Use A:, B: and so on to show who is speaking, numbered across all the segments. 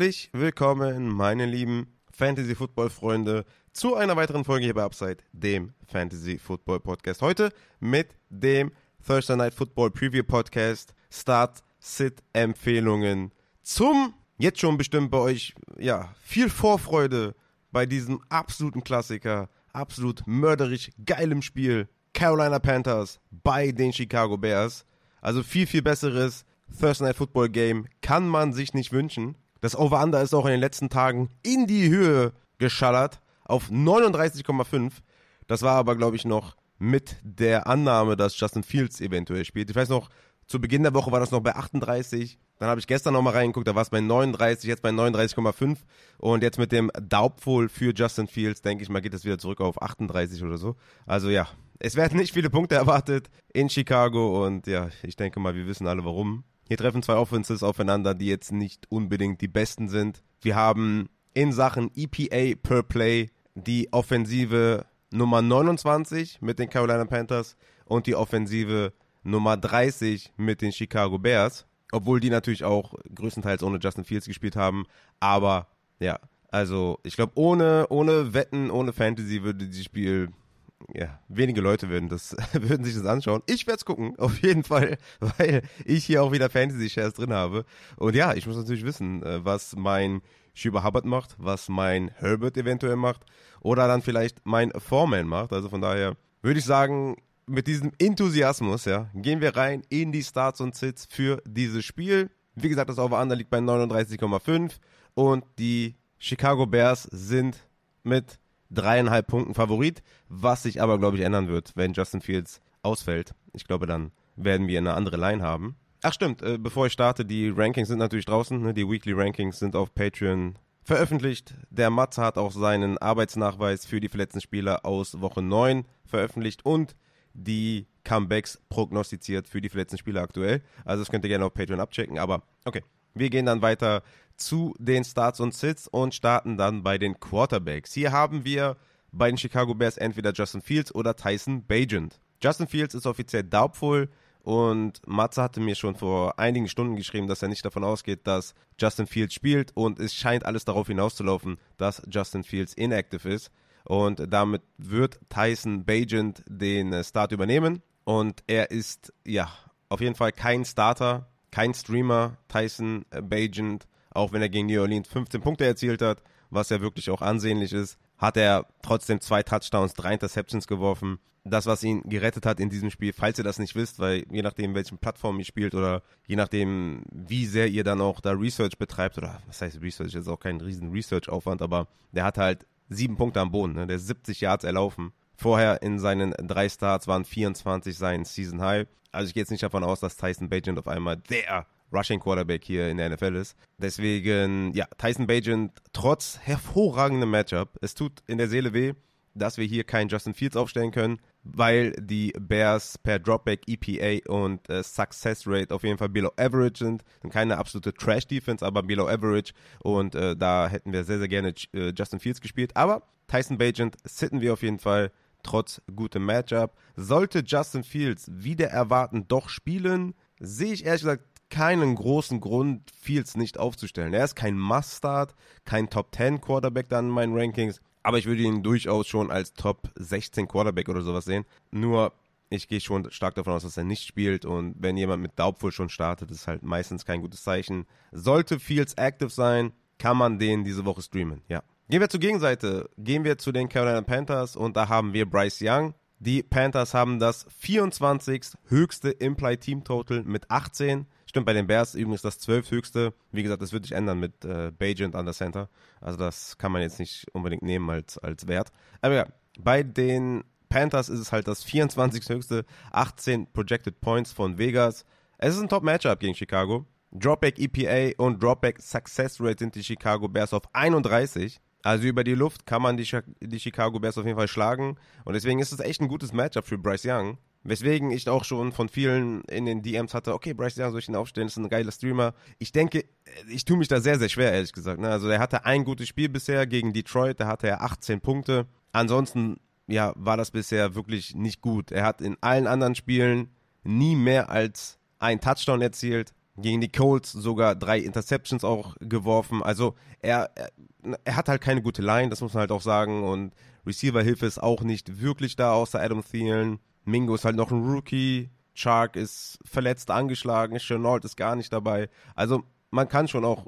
A: Herzlich willkommen, meine lieben Fantasy Football Freunde, zu einer weiteren Folge hier bei Upside, dem Fantasy Football Podcast. Heute mit dem Thursday Night Football Preview Podcast, Start, Sit Empfehlungen zum jetzt schon bestimmt bei euch ja viel Vorfreude bei diesem absoluten Klassiker, absolut mörderisch geilem Spiel Carolina Panthers bei den Chicago Bears. Also viel viel besseres Thursday Night Football Game kann man sich nicht wünschen. Das Over-Under ist auch in den letzten Tagen in die Höhe geschallert auf 39,5. Das war aber, glaube ich, noch mit der Annahme, dass Justin Fields eventuell spielt. Ich weiß noch, zu Beginn der Woche war das noch bei 38. Dann habe ich gestern nochmal reingeguckt, da war es bei 39, jetzt bei 39,5. Und jetzt mit dem Doubtful für Justin Fields, denke ich mal, geht es wieder zurück auf 38 oder so. Also ja, es werden nicht viele Punkte erwartet in Chicago und ja, ich denke mal, wir wissen alle warum. Hier treffen zwei Offenses aufeinander, die jetzt nicht unbedingt die besten sind. Wir haben in Sachen EPA per Play die Offensive Nummer 29 mit den Carolina Panthers und die Offensive Nummer 30 mit den Chicago Bears. Obwohl die natürlich auch größtenteils ohne Justin Fields gespielt haben. Aber ja, also ich glaube, ohne, ohne Wetten, ohne Fantasy würde dieses Spiel ja, wenige Leute würden das, würden sich das anschauen. Ich werde es gucken, auf jeden Fall, weil ich hier auch wieder Fantasy-Shares drin habe. Und ja, ich muss natürlich wissen, äh, was mein Schüber Hubbard macht, was mein Herbert eventuell macht oder dann vielleicht mein Foreman macht. Also von daher würde ich sagen, mit diesem Enthusiasmus, ja, gehen wir rein in die Starts und Sits für dieses Spiel. Wie gesagt, das Over-Under liegt bei 39,5 und die Chicago Bears sind mit dreieinhalb Punkten Favorit, was sich aber, glaube ich, ändern wird, wenn Justin Fields ausfällt. Ich glaube, dann werden wir eine andere Line haben. Ach stimmt, äh, bevor ich starte, die Rankings sind natürlich draußen. Ne? Die Weekly Rankings sind auf Patreon veröffentlicht. Der Matze hat auch seinen Arbeitsnachweis für die verletzten Spieler aus Woche 9 veröffentlicht und die Comebacks prognostiziert für die verletzten Spieler aktuell. Also das könnt ihr gerne auf Patreon abchecken. Aber okay, wir gehen dann weiter zu den Starts und Sits und starten dann bei den Quarterbacks. Hier haben wir bei den Chicago Bears entweder Justin Fields oder Tyson Bagent. Justin Fields ist offiziell doubtful und Matze hatte mir schon vor einigen Stunden geschrieben, dass er nicht davon ausgeht, dass Justin Fields spielt und es scheint alles darauf hinauszulaufen, dass Justin Fields inactive ist und damit wird Tyson Bagent den Start übernehmen und er ist ja auf jeden Fall kein Starter, kein Streamer, Tyson Bagent auch wenn er gegen New Orleans 15 Punkte erzielt hat, was ja wirklich auch ansehnlich ist, hat er trotzdem zwei Touchdowns, drei Interceptions geworfen. Das, was ihn gerettet hat in diesem Spiel, falls ihr das nicht wisst, weil je nachdem, welchen Plattform ihr spielt oder je nachdem, wie sehr ihr dann auch da Research betreibt, oder was heißt Research, ist auch kein riesen Research-Aufwand, aber der hatte halt sieben Punkte am Boden, ne? der ist 70 Yards erlaufen. Vorher in seinen drei Starts waren 24 sein Season High. Also ich gehe jetzt nicht davon aus, dass Tyson Bagent auf einmal der Rushing Quarterback hier in der NFL ist. Deswegen, ja, Tyson Bagent trotz hervorragendem Matchup. Es tut in der Seele weh, dass wir hier keinen Justin Fields aufstellen können, weil die Bears per Dropback EPA und äh, Success Rate auf jeden Fall below average sind. Sind keine absolute Trash Defense, aber below average und äh, da hätten wir sehr, sehr gerne äh, Justin Fields gespielt. Aber Tyson Bagent sitten wir auf jeden Fall trotz gutem Matchup. Sollte Justin Fields wieder erwarten doch spielen, sehe ich ehrlich gesagt keinen großen Grund, Fields nicht aufzustellen. Er ist kein Must-Start, kein Top-10 Quarterback dann in meinen Rankings, aber ich würde ihn durchaus schon als Top 16 Quarterback oder sowas sehen. Nur, ich gehe schon stark davon aus, dass er nicht spielt und wenn jemand mit Daubfull schon startet, ist halt meistens kein gutes Zeichen. Sollte Fields active sein, kann man den diese Woche streamen, ja. Gehen wir zur Gegenseite. Gehen wir zu den Carolina Panthers und da haben wir Bryce Young. Die Panthers haben das 24. höchste Implied Team Total mit 18. Stimmt, bei den Bears übrigens das 12 höchste. Wie gesagt, das wird sich ändern mit äh, Bajent an der Center. Also das kann man jetzt nicht unbedingt nehmen als, als Wert. Aber ja, bei den Panthers ist es halt das 24 höchste, 18 Projected Points von Vegas. Es ist ein Top-Matchup gegen Chicago. Dropback EPA und Dropback Success Rate sind die Chicago Bears auf 31. Also über die Luft kann man die, Chicago Bears auf jeden Fall schlagen. Und deswegen ist es echt ein gutes Matchup für Bryce Young. Weswegen ich auch schon von vielen in den DMs hatte, okay, Bryce Young soll ich ihn aufstellen, ist ein geiler Streamer. Ich denke, ich tue mich da sehr, sehr schwer, ehrlich gesagt. Ne? Also er hatte ein gutes Spiel bisher gegen Detroit, da hatte er 18 Punkte. Ansonsten, ja, war das bisher wirklich nicht gut. Er hat in allen anderen Spielen nie mehr als ein Touchdown erzielt. gegen die Colts sogar drei Interceptions auch geworfen. Also er, er, hat halt keine gute Line, das muss man halt auch sagen. Und Receiver-Hilfe ist auch nicht wirklich da, außer Adam Thielen. Mingo ist halt noch ein Rookie. Chark ist verletzt, angeschlagen. Chenault ist gar nicht dabei. Also man kann schon auch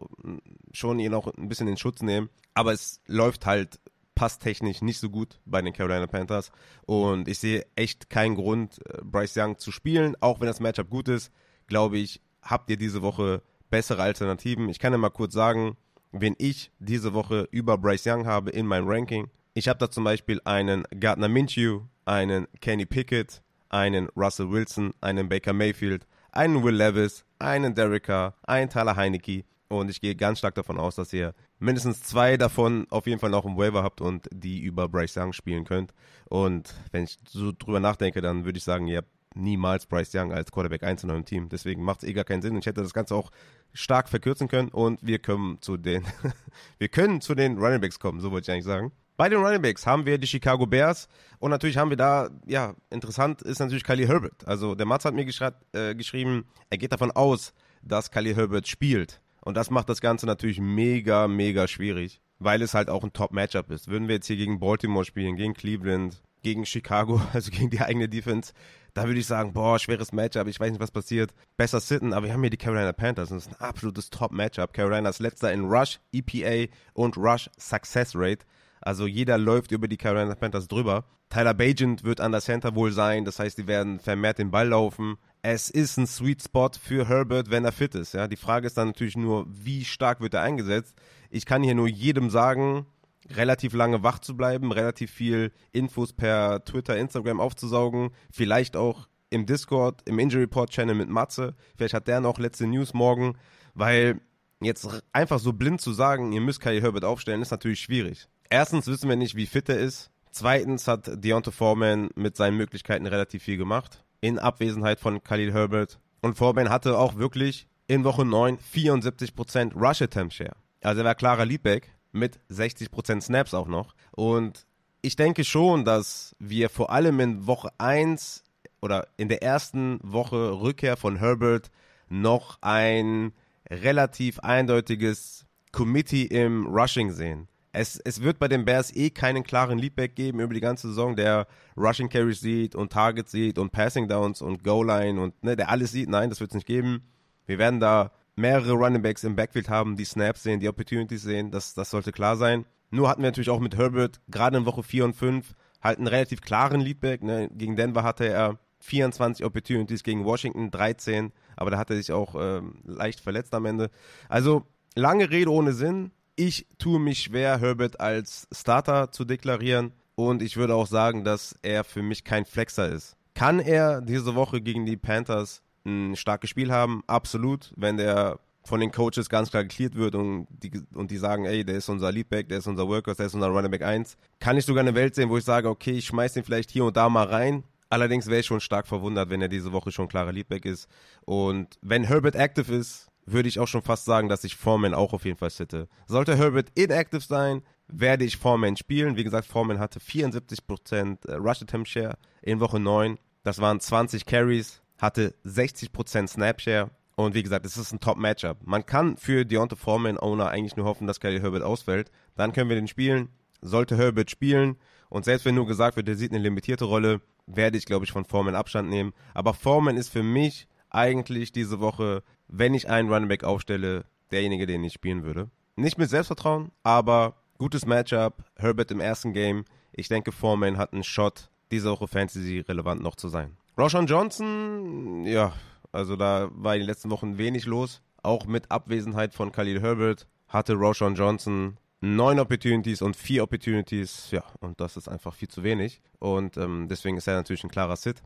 A: schon ihn auch ein bisschen in Schutz nehmen. Aber es läuft halt passtechnisch nicht so gut bei den Carolina Panthers. Und ich sehe echt keinen Grund, äh, Bryce Young zu spielen. Auch wenn das Matchup gut ist, glaube ich, habt ihr diese Woche bessere Alternativen. Ich kann ja mal kurz sagen, wen ich diese Woche über Bryce Young habe in meinem Ranking. Ich habe da zum Beispiel einen Gardner Minshew, einen Kenny Pickett, einen Russell Wilson, einen Baker Mayfield, einen Will Levis, einen Derek Carr, einen Tyler Heinecke und ich gehe ganz stark davon aus, dass ihr mindestens zwei davon auf jeden Fall noch im Waiver habt und die über Bryce Young spielen könnt. Und wenn ich so drüber nachdenke, dann würde ich sagen, ihr habt niemals Bryce Young als Quarterback 1 in eurem Team. Deswegen macht es eh gar keinen Sinn. Und ich hätte das Ganze auch stark verkürzen können und wir können zu den, wir können zu den Running Backs kommen, so wollte ich eigentlich sagen. Bei den Running Backs haben wir die Chicago Bears und natürlich haben wir da, ja, interessant ist natürlich Khalil Herbert. Also der Mats hat mir äh, geschrieben, er geht davon aus, dass Khalil Herbert spielt. Und das macht das Ganze natürlich mega, mega schwierig, weil es halt auch ein Top-Matchup ist. Würden wir jetzt hier gegen Baltimore spielen, gegen Cleveland, gegen Chicago, also gegen die eigene Defense, da würde ich sagen, boah, schweres Matchup, ich weiß nicht, was passiert. Besser sitten, aber wir haben hier die Carolina Panthers und das ist ein absolutes Top-Matchup. Carolina ist letzter in Rush, EPA und Rush Success Rate. Also jeder läuft über die Carolina Panthers drüber. Tyler Bagent wird an der Center wohl sein, das heißt, die werden vermehrt den Ball laufen. Es ist ein Sweet Spot für Herbert, wenn er fit ist. Ja, die Frage ist dann natürlich nur, wie stark wird er eingesetzt. Ich kann hier nur jedem sagen, relativ lange wach zu bleiben, relativ viel Infos per Twitter, Instagram aufzusaugen, vielleicht auch im Discord, im Injury Report Channel mit Matze. Vielleicht hat der noch letzte News morgen, weil jetzt einfach so blind zu sagen, ihr müsst Kai Herbert aufstellen, ist natürlich schwierig. Erstens wissen wir nicht, wie fit er ist. Zweitens hat Deontay Foreman mit seinen Möglichkeiten relativ viel gemacht. In Abwesenheit von Khalil Herbert. Und Foreman hatte auch wirklich in Woche 9 74% Rush Attempt Share. Also er war klarer Leadback mit 60% Snaps auch noch. Und ich denke schon, dass wir vor allem in Woche 1 oder in der ersten Woche Rückkehr von Herbert noch ein relativ eindeutiges Committee im Rushing sehen es, es wird bei den Bears eh keinen klaren Leadback geben über die ganze Saison, der Rushing Carries sieht und Targets sieht und Passing Downs und Goal Line und ne, der alles sieht. Nein, das wird es nicht geben. Wir werden da mehrere Running Backs im Backfield haben, die Snaps sehen, die Opportunities sehen. Das, das sollte klar sein. Nur hatten wir natürlich auch mit Herbert gerade in Woche 4 und 5 halt einen relativ klaren Leadback. Ne? Gegen Denver hatte er 24 Opportunities, gegen Washington 13, aber da hat er sich auch ähm, leicht verletzt am Ende. Also lange Rede ohne Sinn ich tue mich schwer, Herbert als Starter zu deklarieren. Und ich würde auch sagen, dass er für mich kein Flexer ist. Kann er diese Woche gegen die Panthers ein starkes Spiel haben? Absolut. Wenn der von den Coaches ganz klar geklärt wird und die, und die sagen, ey, der ist unser Leadback, der ist unser Worker, der ist unser Running Back 1, kann ich sogar eine Welt sehen, wo ich sage, okay, ich schmeiß den vielleicht hier und da mal rein. Allerdings wäre ich schon stark verwundert, wenn er diese Woche schon klarer Leadback ist. Und wenn Herbert active ist, würde ich auch schon fast sagen, dass ich Foreman auch auf jeden Fall sitte. Sollte Herbert inactive sein, werde ich Foreman spielen. Wie gesagt, Foreman hatte 74% äh, Rush Attempt Share in Woche 9. Das waren 20 Carries, hatte 60% Snap Share. Und wie gesagt, es ist ein Top-Matchup. Man kann für Deontay Foreman Owner eigentlich nur hoffen, dass Kelly Herbert ausfällt. Dann können wir den spielen. Sollte Herbert spielen und selbst wenn nur gesagt wird, der sieht eine limitierte Rolle, werde ich, glaube ich, von Foreman Abstand nehmen. Aber Foreman ist für mich eigentlich diese Woche wenn ich einen Running Back aufstelle, derjenige, den ich spielen würde. Nicht mit Selbstvertrauen, aber gutes Matchup. Herbert im ersten Game. Ich denke, Foreman hat einen Shot, diese Woche Fantasy relevant noch zu sein. Roshan Johnson, ja, also da war in den letzten Wochen wenig los. Auch mit Abwesenheit von Khalil Herbert hatte Roshan Johnson neun Opportunities und vier Opportunities. Ja, und das ist einfach viel zu wenig. Und ähm, deswegen ist er natürlich ein klarer Sit.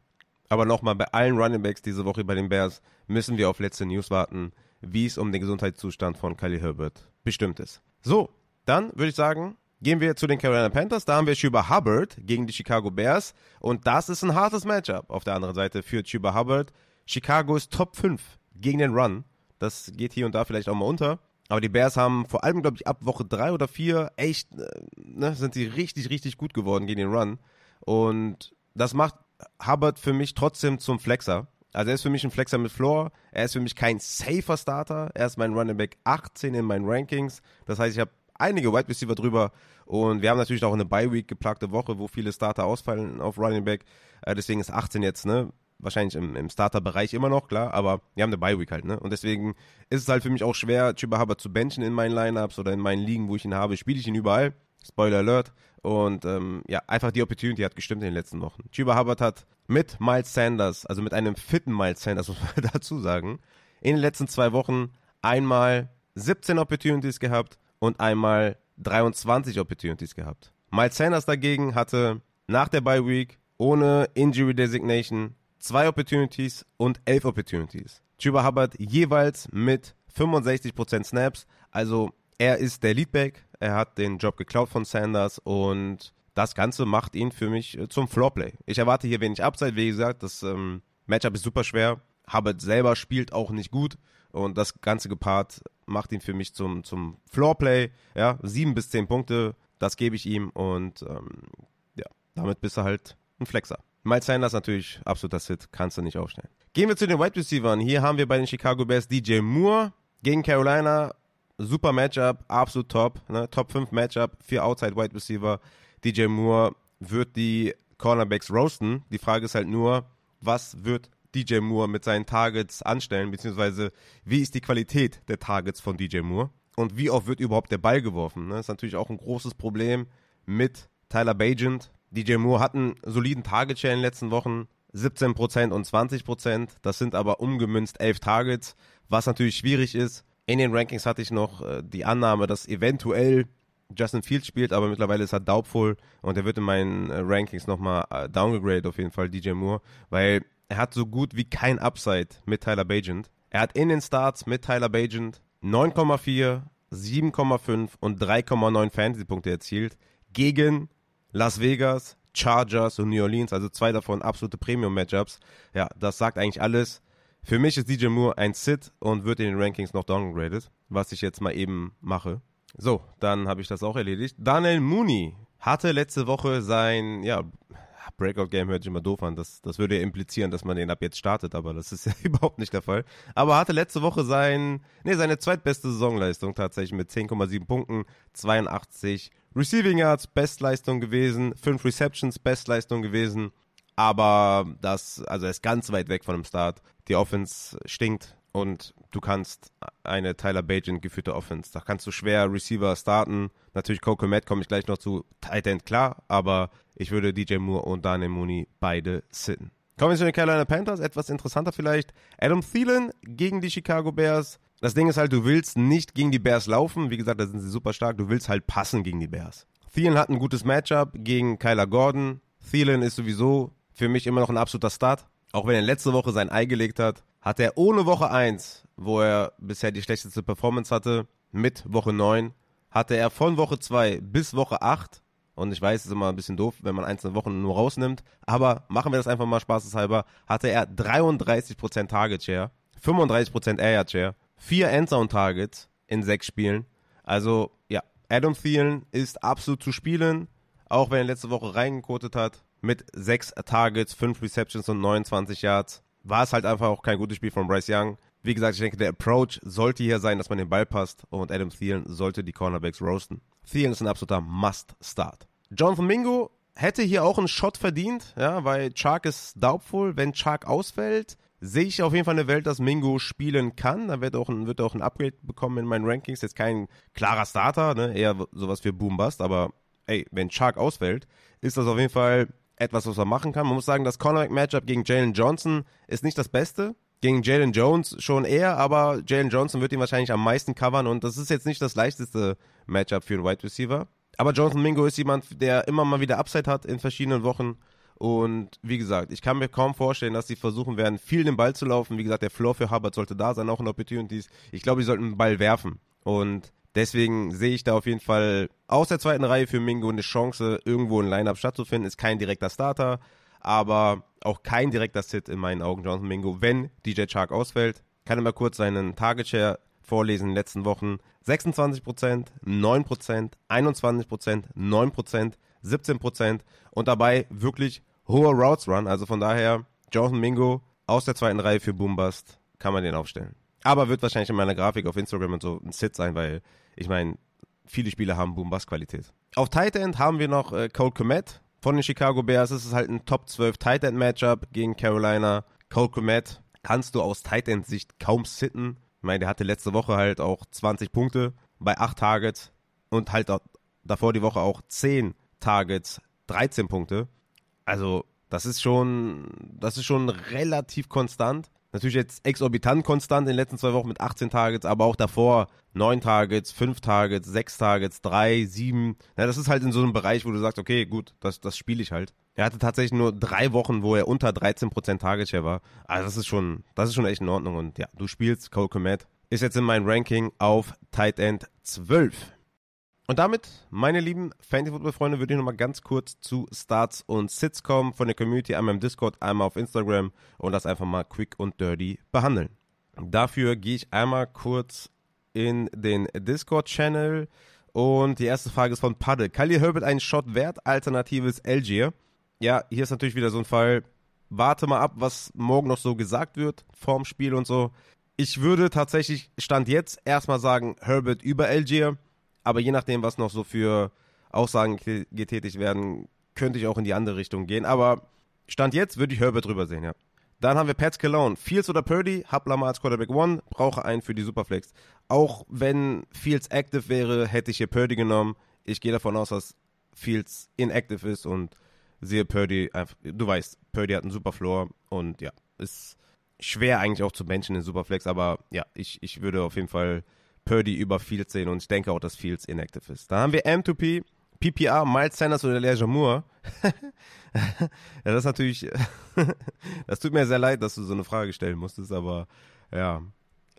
A: Aber nochmal, bei allen Running Backs diese Woche bei den Bears müssen wir auf letzte News warten, wie es um den Gesundheitszustand von Khalil Herbert bestimmt ist. So, dann würde ich sagen, gehen wir zu den Carolina Panthers. Da haben wir Chuba Hubbard gegen die Chicago Bears. Und das ist ein hartes Matchup auf der anderen Seite für Chuba Hubbard. Chicago ist Top 5 gegen den Run. Das geht hier und da vielleicht auch mal unter. Aber die Bears haben vor allem, glaube ich, ab Woche 3 oder 4 echt, äh, ne, sind sie richtig, richtig gut geworden gegen den Run. Und das macht Hubbard für mich trotzdem zum Flexer. Also er ist für mich ein Flexer mit Floor. Er ist für mich kein safer Starter. Er ist mein Running Back 18 in meinen Rankings. Das heißt, ich habe einige Wide Receiver drüber und wir haben natürlich auch eine Bye Week geplagte Woche, wo viele Starter ausfallen auf Running Back. Äh, deswegen ist 18 jetzt, ne? Wahrscheinlich im, im Starter-Bereich immer noch, klar, aber wir haben eine Bye Week halt, ne? Und deswegen ist es halt für mich auch schwer, Chuba Hubbard zu benchen in meinen Lineups oder in meinen Ligen, wo ich ihn habe. Spiele ich ihn überall. Spoiler Alert. Und ähm, ja, einfach die Opportunity hat gestimmt in den letzten Wochen. Chuba Hubbard hat mit Miles Sanders, also mit einem fitten Miles Sanders, muss man dazu sagen, in den letzten zwei Wochen einmal 17 Opportunities gehabt und einmal 23 Opportunities gehabt. Miles Sanders dagegen hatte nach der Bye Week ohne Injury Designation zwei Opportunities und elf Opportunities. Chuba Hubbard jeweils mit 65% Snaps, also er ist der Leadback, er hat den Job geklaut von Sanders und das Ganze macht ihn für mich äh, zum Floorplay. Ich erwarte hier wenig Upside, wie gesagt, das ähm, Matchup ist super schwer. Hubbard selber spielt auch nicht gut und das Ganze gepaart macht ihn für mich zum, zum Floorplay. Ja, sieben bis zehn Punkte, das gebe ich ihm und ähm, ja, damit bist du halt ein Flexer. Miles Sanders natürlich absoluter Sit, kannst du nicht aufstellen. Gehen wir zu den Wide Receivers. Hier haben wir bei den Chicago Bears DJ Moore gegen Carolina. Super Matchup, absolut top. Ne? Top 5 Matchup, vier Outside Wide Receiver. DJ Moore wird die Cornerbacks roasten. Die Frage ist halt nur, was wird DJ Moore mit seinen Targets anstellen, beziehungsweise wie ist die Qualität der Targets von DJ Moore und wie oft wird überhaupt der Ball geworfen. Das ist natürlich auch ein großes Problem mit Tyler Bagent. DJ Moore hat einen soliden Target-Share in den letzten Wochen, 17% und 20%. Das sind aber umgemünzt 11 Targets, was natürlich schwierig ist. In den Rankings hatte ich noch äh, die Annahme, dass eventuell Justin Fields spielt, aber mittlerweile ist er doubtful und er wird in meinen äh, Rankings nochmal äh, downgegradet auf jeden Fall, DJ Moore, weil er hat so gut wie kein Upside mit Tyler Bagent. Er hat in den Starts mit Tyler Bagent 9,4, 7,5 und 3,9 Fantasy-Punkte erzielt gegen Las Vegas, Chargers und New Orleans, also zwei davon absolute Premium-Matchups. Ja, das sagt eigentlich alles. Für mich ist DJ Moore ein Sit und wird in den Rankings noch downgraded, was ich jetzt mal eben mache. So, dann habe ich das auch erledigt. Daniel Mooney hatte letzte Woche sein, ja, Breakout-Game hört sich immer doof an. Das, das würde ja implizieren, dass man den ab jetzt startet, aber das ist ja überhaupt nicht der Fall. Aber hatte letzte Woche sein, nee, seine zweitbeste Saisonleistung tatsächlich mit 10,7 Punkten, 82 Receiving Yards, Bestleistung gewesen, 5 Receptions, Bestleistung gewesen. Aber das, also er ist ganz weit weg von dem Start. Die Offense stinkt und du kannst eine Tyler Bagent geführte Offense. Da kannst du schwer Receiver starten. Natürlich Coco Matt komme ich gleich noch zu. Tight End klar, aber ich würde DJ Moore und Daniel Mooney beide sitten. Kommen wir zu den Carolina Panthers. Etwas interessanter vielleicht. Adam Thielen gegen die Chicago Bears. Das Ding ist halt, du willst nicht gegen die Bears laufen. Wie gesagt, da sind sie super stark. Du willst halt passen gegen die Bears. Thielen hat ein gutes Matchup gegen Kyler Gordon. Thielen ist sowieso für mich immer noch ein absoluter Start. Auch wenn er letzte Woche sein Ei gelegt hat, hat er ohne Woche 1, wo er bisher die schlechteste Performance hatte, mit Woche 9, hatte er von Woche 2 bis Woche 8 und ich weiß, es ist immer ein bisschen doof, wenn man einzelne Wochen nur rausnimmt. Aber machen wir das einfach mal spaßeshalber. Hatte er 33% Target Share, 35% Air Share, 4 Endzone Targets in 6 Spielen. Also, ja, Adam Thielen ist absolut zu spielen. Auch wenn er letzte Woche reingekotet hat. Mit 6 Targets, 5 Receptions und 29 Yards. War es halt einfach auch kein gutes Spiel von Bryce Young. Wie gesagt, ich denke, der Approach sollte hier sein, dass man den Ball passt und Adam Thielen sollte die Cornerbacks roasten. Thielen ist ein absoluter Must-Start. Jonathan Mingo hätte hier auch einen Shot verdient, ja, weil Chark ist doubtful. Wenn Chark ausfällt, sehe ich auf jeden Fall eine Welt, dass Mingo spielen kann. Da wird auch ein, auch ein Upgrade bekommen in meinen Rankings. Jetzt kein klarer Starter, ne? eher sowas für Boom Bust, aber ey, wenn Chark ausfällt, ist das auf jeden Fall etwas, was man machen kann. Man muss sagen, das Cornerback-Matchup gegen Jalen Johnson ist nicht das Beste gegen Jalen Jones schon eher, aber Jalen Johnson wird ihn wahrscheinlich am meisten covern und das ist jetzt nicht das leichteste Matchup für einen Wide Receiver. Aber Jonathan Mingo ist jemand, der immer mal wieder Upside hat in verschiedenen Wochen. Und wie gesagt, ich kann mir kaum vorstellen, dass sie versuchen werden, viel den Ball zu laufen. Wie gesagt, der Floor für Hubbard sollte da sein, auch in Opportunities. Ich glaube, sie sollten den Ball werfen. Und deswegen sehe ich da auf jeden Fall aus der zweiten Reihe für Mingo eine Chance, irgendwo ein Lineup stattzufinden. Ist kein direkter Starter, aber auch kein direkter Sit in meinen Augen, Jonathan Mingo, wenn DJ Chark ausfällt. Kann er mal kurz seinen Target Share vorlesen in den letzten Wochen. 26%, 9%, 21%, 9%, 17% und dabei wirklich hoher Routes Run. Also von daher, Jonathan Mingo aus der zweiten Reihe für Boombust kann man den aufstellen. Aber wird wahrscheinlich in meiner Grafik auf Instagram und so ein Sit sein, weil ich meine, viele Spieler haben Boom-Bust-Qualität. Auf Tight End haben wir noch äh, Cole Komet von den Chicago Bears. Es ist halt ein Top 12 Tight End Matchup gegen Carolina. Cole Komet kannst du aus Tight End Sicht kaum sitten. Ich meine, der hatte letzte Woche halt auch 20 Punkte bei 8 Targets und halt auch davor die Woche auch 10 Targets, 13 Punkte. Also, das ist schon, das ist schon relativ konstant. Natürlich jetzt exorbitant konstant in den letzten zwei Wochen mit 18 Targets, aber auch davor 9 Targets, 5 Targets, 6 Targets, 3, 7. Ja, das ist halt in so einem Bereich, wo du sagst, okay, gut, das, das spiele ich halt. Er hatte tatsächlich nur drei Wochen, wo er unter 13% Target Share war. Also das ist schon, das ist schon echt in Ordnung. Und ja, du spielst Cole Komet. Ist jetzt in meinem Ranking auf Tight End 12. Und damit, meine lieben Fantasy-Football-Freunde, würde ich nochmal ganz kurz zu Starts und Sits kommen von der Community, einmal im Discord, einmal auf Instagram und das einfach mal quick und dirty behandeln. Dafür gehe ich einmal kurz in den Discord-Channel und die erste Frage ist von Padde. Khalil Herbert einen Shot wert, alternatives Algier? Ja, hier ist natürlich wieder so ein Fall, warte mal ab, was morgen noch so gesagt wird vorm Spiel und so. Ich würde tatsächlich, Stand jetzt, erstmal sagen, Herbert über Algier aber je nachdem, was noch so für Aussagen getätigt werden, könnte ich auch in die andere Richtung gehen. Aber Stand jetzt würde ich Herbert drüber sehen, ja. Dann haben wir Pat Cologne. Fields oder Purdy? Hab Lamar als Quarterback One, brauche einen für die Superflex. Auch wenn Fields active wäre, hätte ich hier Purdy genommen. Ich gehe davon aus, dass Fields inactive ist und sehe Purdy einfach, du weißt, Purdy hat einen super Floor und ja, ist schwer eigentlich auch zu benchen in Superflex, aber ja, ich, ich würde auf jeden Fall Purdy über Fields sehen und ich denke auch, dass Fields inactive ist. Dann haben wir M2P, PPR, Miles Sanders oder Elijah Moore. ja, das ist natürlich, das tut mir sehr leid, dass du so eine Frage stellen musstest, aber ja,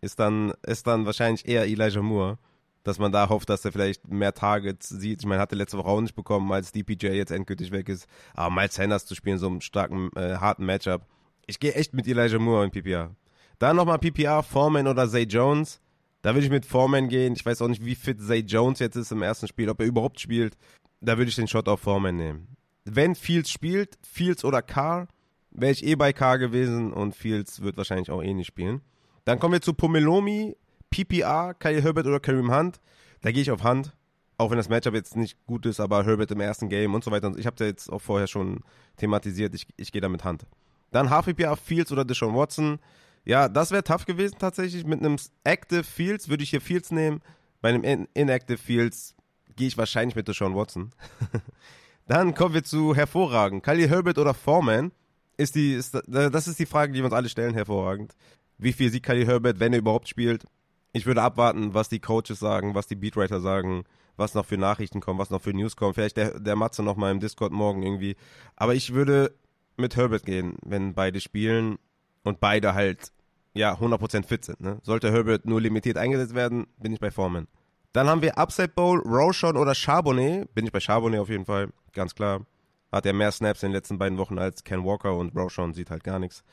A: ist dann, ist dann wahrscheinlich eher Elijah Moore, dass man da hofft, dass er vielleicht mehr Targets sieht. Ich meine, hatte letzte Woche auch nicht bekommen, als DPJ jetzt endgültig weg ist. Aber Miles Sanders zu spielen, so einem starken, äh, harten Matchup. Ich gehe echt mit Elijah Moore in PPR. Dann nochmal PPR, Foreman oder Zay Jones. Da würde ich mit Foreman gehen. Ich weiß auch nicht, wie fit Zay Jones jetzt ist im ersten Spiel, ob er überhaupt spielt. Da würde ich den Shot auf Foreman nehmen. Wenn Fields spielt, Fields oder Carr, wäre ich eh bei Carr gewesen und Fields wird wahrscheinlich auch eh nicht spielen. Dann kommen wir zu Pomelomi, PPR, Kyle Herbert oder Kareem Hunt. Da gehe ich auf Hunt. Auch wenn das Matchup jetzt nicht gut ist, aber Herbert im ersten Game und so weiter. Ich habe es ja jetzt auch vorher schon thematisiert. Ich, ich gehe da mit Hunt. Dann HPPR, Fields oder Deshaun Watson. Ja, das wäre tough gewesen tatsächlich. Mit einem Active Fields würde ich hier Fields nehmen. Bei einem In Inactive Fields gehe ich wahrscheinlich mit Deshaun Watson. Dann kommen wir zu hervorragend. Khalil Herbert oder Foreman? Ist die, ist, das ist die Frage, die wir uns alle stellen, hervorragend. Wie viel sieht Khalil Herbert, wenn er überhaupt spielt? Ich würde abwarten, was die Coaches sagen, was die Beatwriter sagen, was noch für Nachrichten kommen, was noch für News kommen. Vielleicht der, der Matze noch mal im Discord morgen irgendwie. Aber ich würde mit Herbert gehen, wenn beide spielen und beide halt ja, 100% fit sind. Ne? Sollte Herbert nur limitiert eingesetzt werden, bin ich bei Foreman. Dann haben wir Upside Bowl, Roshan oder Charbonnet. Bin ich bei Charbonnet auf jeden Fall, ganz klar. Hat er mehr Snaps in den letzten beiden Wochen als Ken Walker und Roshan sieht halt gar nichts.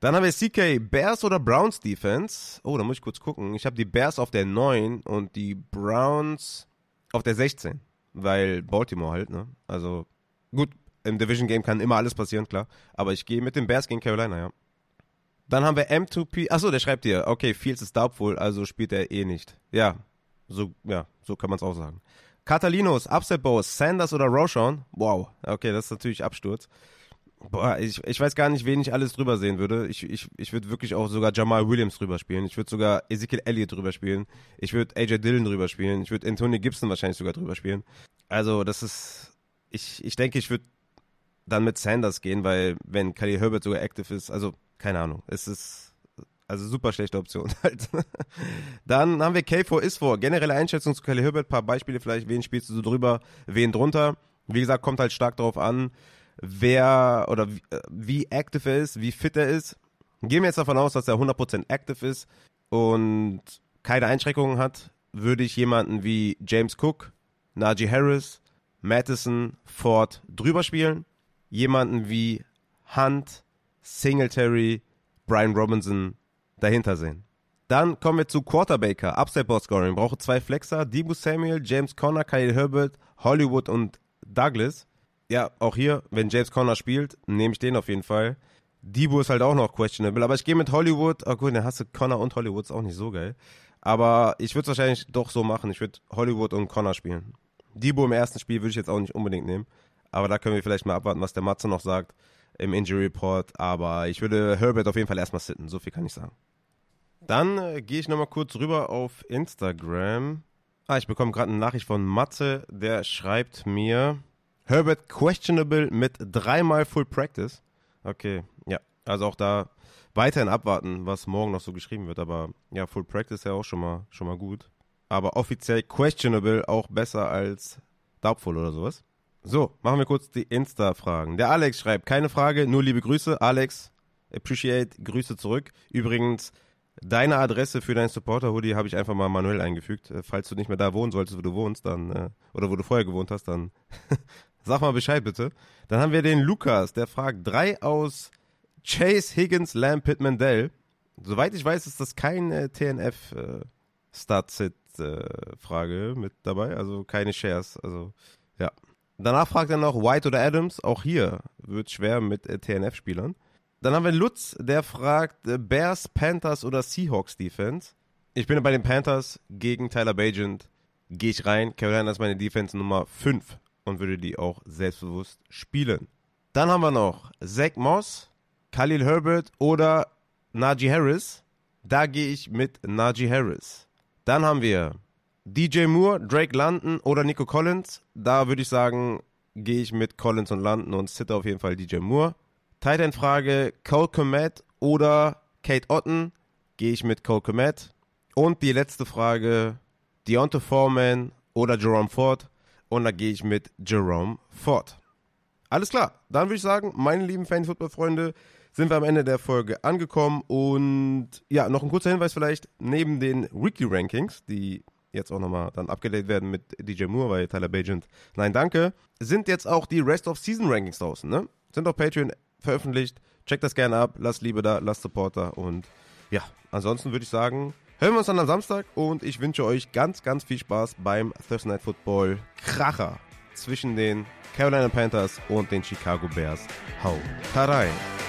A: Dann haben wir CK, Bears oder Browns Defense. Oh, da muss ich kurz gucken. Ich habe die Bears auf der 9 und die Browns auf der 16. Weil Baltimore halt, ne? Also, gut, im Division Game kann immer alles passieren, klar. Aber ich gehe mit den Bears gegen Carolina, ja. Dann haben wir M2P. Achso, der schreibt hier, okay, Fields ist doubtful, also spielt er eh nicht. Ja, so, ja, so kann man es auch sagen. Catalinos, Upset Bows, Sanders oder Roshan? Wow, okay, das ist natürlich Absturz. Boah, ich, ich weiß gar nicht, wen ich alles drüber sehen würde. Ich, ich, ich würde wirklich auch sogar Jamal Williams drüber spielen. Ich würde sogar Ezekiel Elliott drüber spielen. Ich würde AJ Dillon drüber spielen. Ich würde Anthony Gibson wahrscheinlich sogar drüber spielen. Also, das ist. Ich, ich denke, ich würde dann mit Sanders gehen, weil wenn Khalil Herbert sogar active ist, also keine Ahnung. Es ist also super schlechte Option halt. Dann haben wir K4 is 4. Generelle Einschätzung zu Kelly Herbert. Paar Beispiele vielleicht. Wen spielst du drüber? Wen drunter? Wie gesagt, kommt halt stark darauf an, wer oder wie, äh, wie active er ist, wie fit er ist. Gehen wir jetzt davon aus, dass er 100% active ist und keine Einschränkungen hat, würde ich jemanden wie James Cook, Najee Harris, Madison, Ford drüber spielen. Jemanden wie Hunt, Singletary, Brian Robinson dahinter sehen. Dann kommen wir zu Quarterbacker, Upside Board Scoring. Brauche zwei Flexer, Debo Samuel, James Conner, Kyle Herbert, Hollywood und Douglas. Ja, auch hier, wenn James Conner spielt, nehme ich den auf jeden Fall. Debo ist halt auch noch questionable, aber ich gehe mit Hollywood. Oh gut, dann hast du Connor und Hollywood, ist auch nicht so geil. Aber ich würde es wahrscheinlich doch so machen. Ich würde Hollywood und Connor spielen. Debo im ersten Spiel würde ich jetzt auch nicht unbedingt nehmen. Aber da können wir vielleicht mal abwarten, was der Matze noch sagt im Injury Report. Aber ich würde Herbert auf jeden Fall erstmal sitten. So viel kann ich sagen. Dann äh, gehe ich nochmal kurz rüber auf Instagram. Ah, ich bekomme gerade eine Nachricht von Matze, der schreibt mir Herbert questionable mit dreimal Full Practice. Okay, ja. Also auch da weiterhin abwarten, was morgen noch so geschrieben wird. Aber ja, Full Practice ja auch schon mal, schon mal gut. Aber offiziell questionable auch besser als doubtful oder sowas. So, machen wir kurz die Insta-Fragen. Der Alex schreibt, keine Frage, nur liebe Grüße. Alex, appreciate, Grüße zurück. Übrigens, deine Adresse für dein Supporter-Hoodie habe ich einfach mal manuell eingefügt. Äh, falls du nicht mehr da wohnen solltest, wo du wohnst, dann, äh, oder wo du vorher gewohnt hast, dann sag mal Bescheid bitte. Dann haben wir den Lukas, der fragt, drei aus Chase, Higgins, Lamb, Pittman, Dell. Soweit ich weiß, ist das keine TNF äh, Start-Sit-Frage äh, mit dabei, also keine Shares, also ja. Danach fragt er noch White oder Adams. Auch hier wird schwer mit äh, TNF-Spielern. Dann haben wir Lutz, der fragt äh, Bears, Panthers oder Seahawks Defense. Ich bin bei den Panthers gegen Tyler Bagent. Gehe ich rein. Carolina ist meine Defense Nummer 5 und würde die auch selbstbewusst spielen. Dann haben wir noch Zach Moss, Khalil Herbert oder Najee Harris. Da gehe ich mit Najee Harris. Dann haben wir DJ Moore, Drake London oder Nico Collins. Da würde ich sagen, gehe ich mit Collins und London und sitte auf jeden Fall DJ Moore. Titan Frage, Cole Komet oder Kate Otten. Gehe ich mit Cole Komet. Und die letzte Frage, Deontay Foreman oder Jerome Ford. Und da gehe ich mit Jerome Ford. Alles klar, dann würde ich sagen, meine lieben Fan-Football-Freunde, sind wir am Ende der Folge angekommen. Und ja, noch ein kurzer Hinweis vielleicht, neben den Weekly-Rankings, die jetzt auch nochmal dann abgedatet werden mit DJ Moore, weil Tyler Bagent, nein, danke, sind jetzt auch die Rest of Season Rankings draußen, ne? Sind auf Patreon veröffentlicht. Checkt das gerne ab, lasst Liebe da, lasst Supporter und ja, ansonsten würde ich sagen, hören wir uns dann am Samstag und ich wünsche euch ganz, ganz viel Spaß beim Thursday Night Football Kracher zwischen den Carolina Panthers und den Chicago Bears. Hau rein!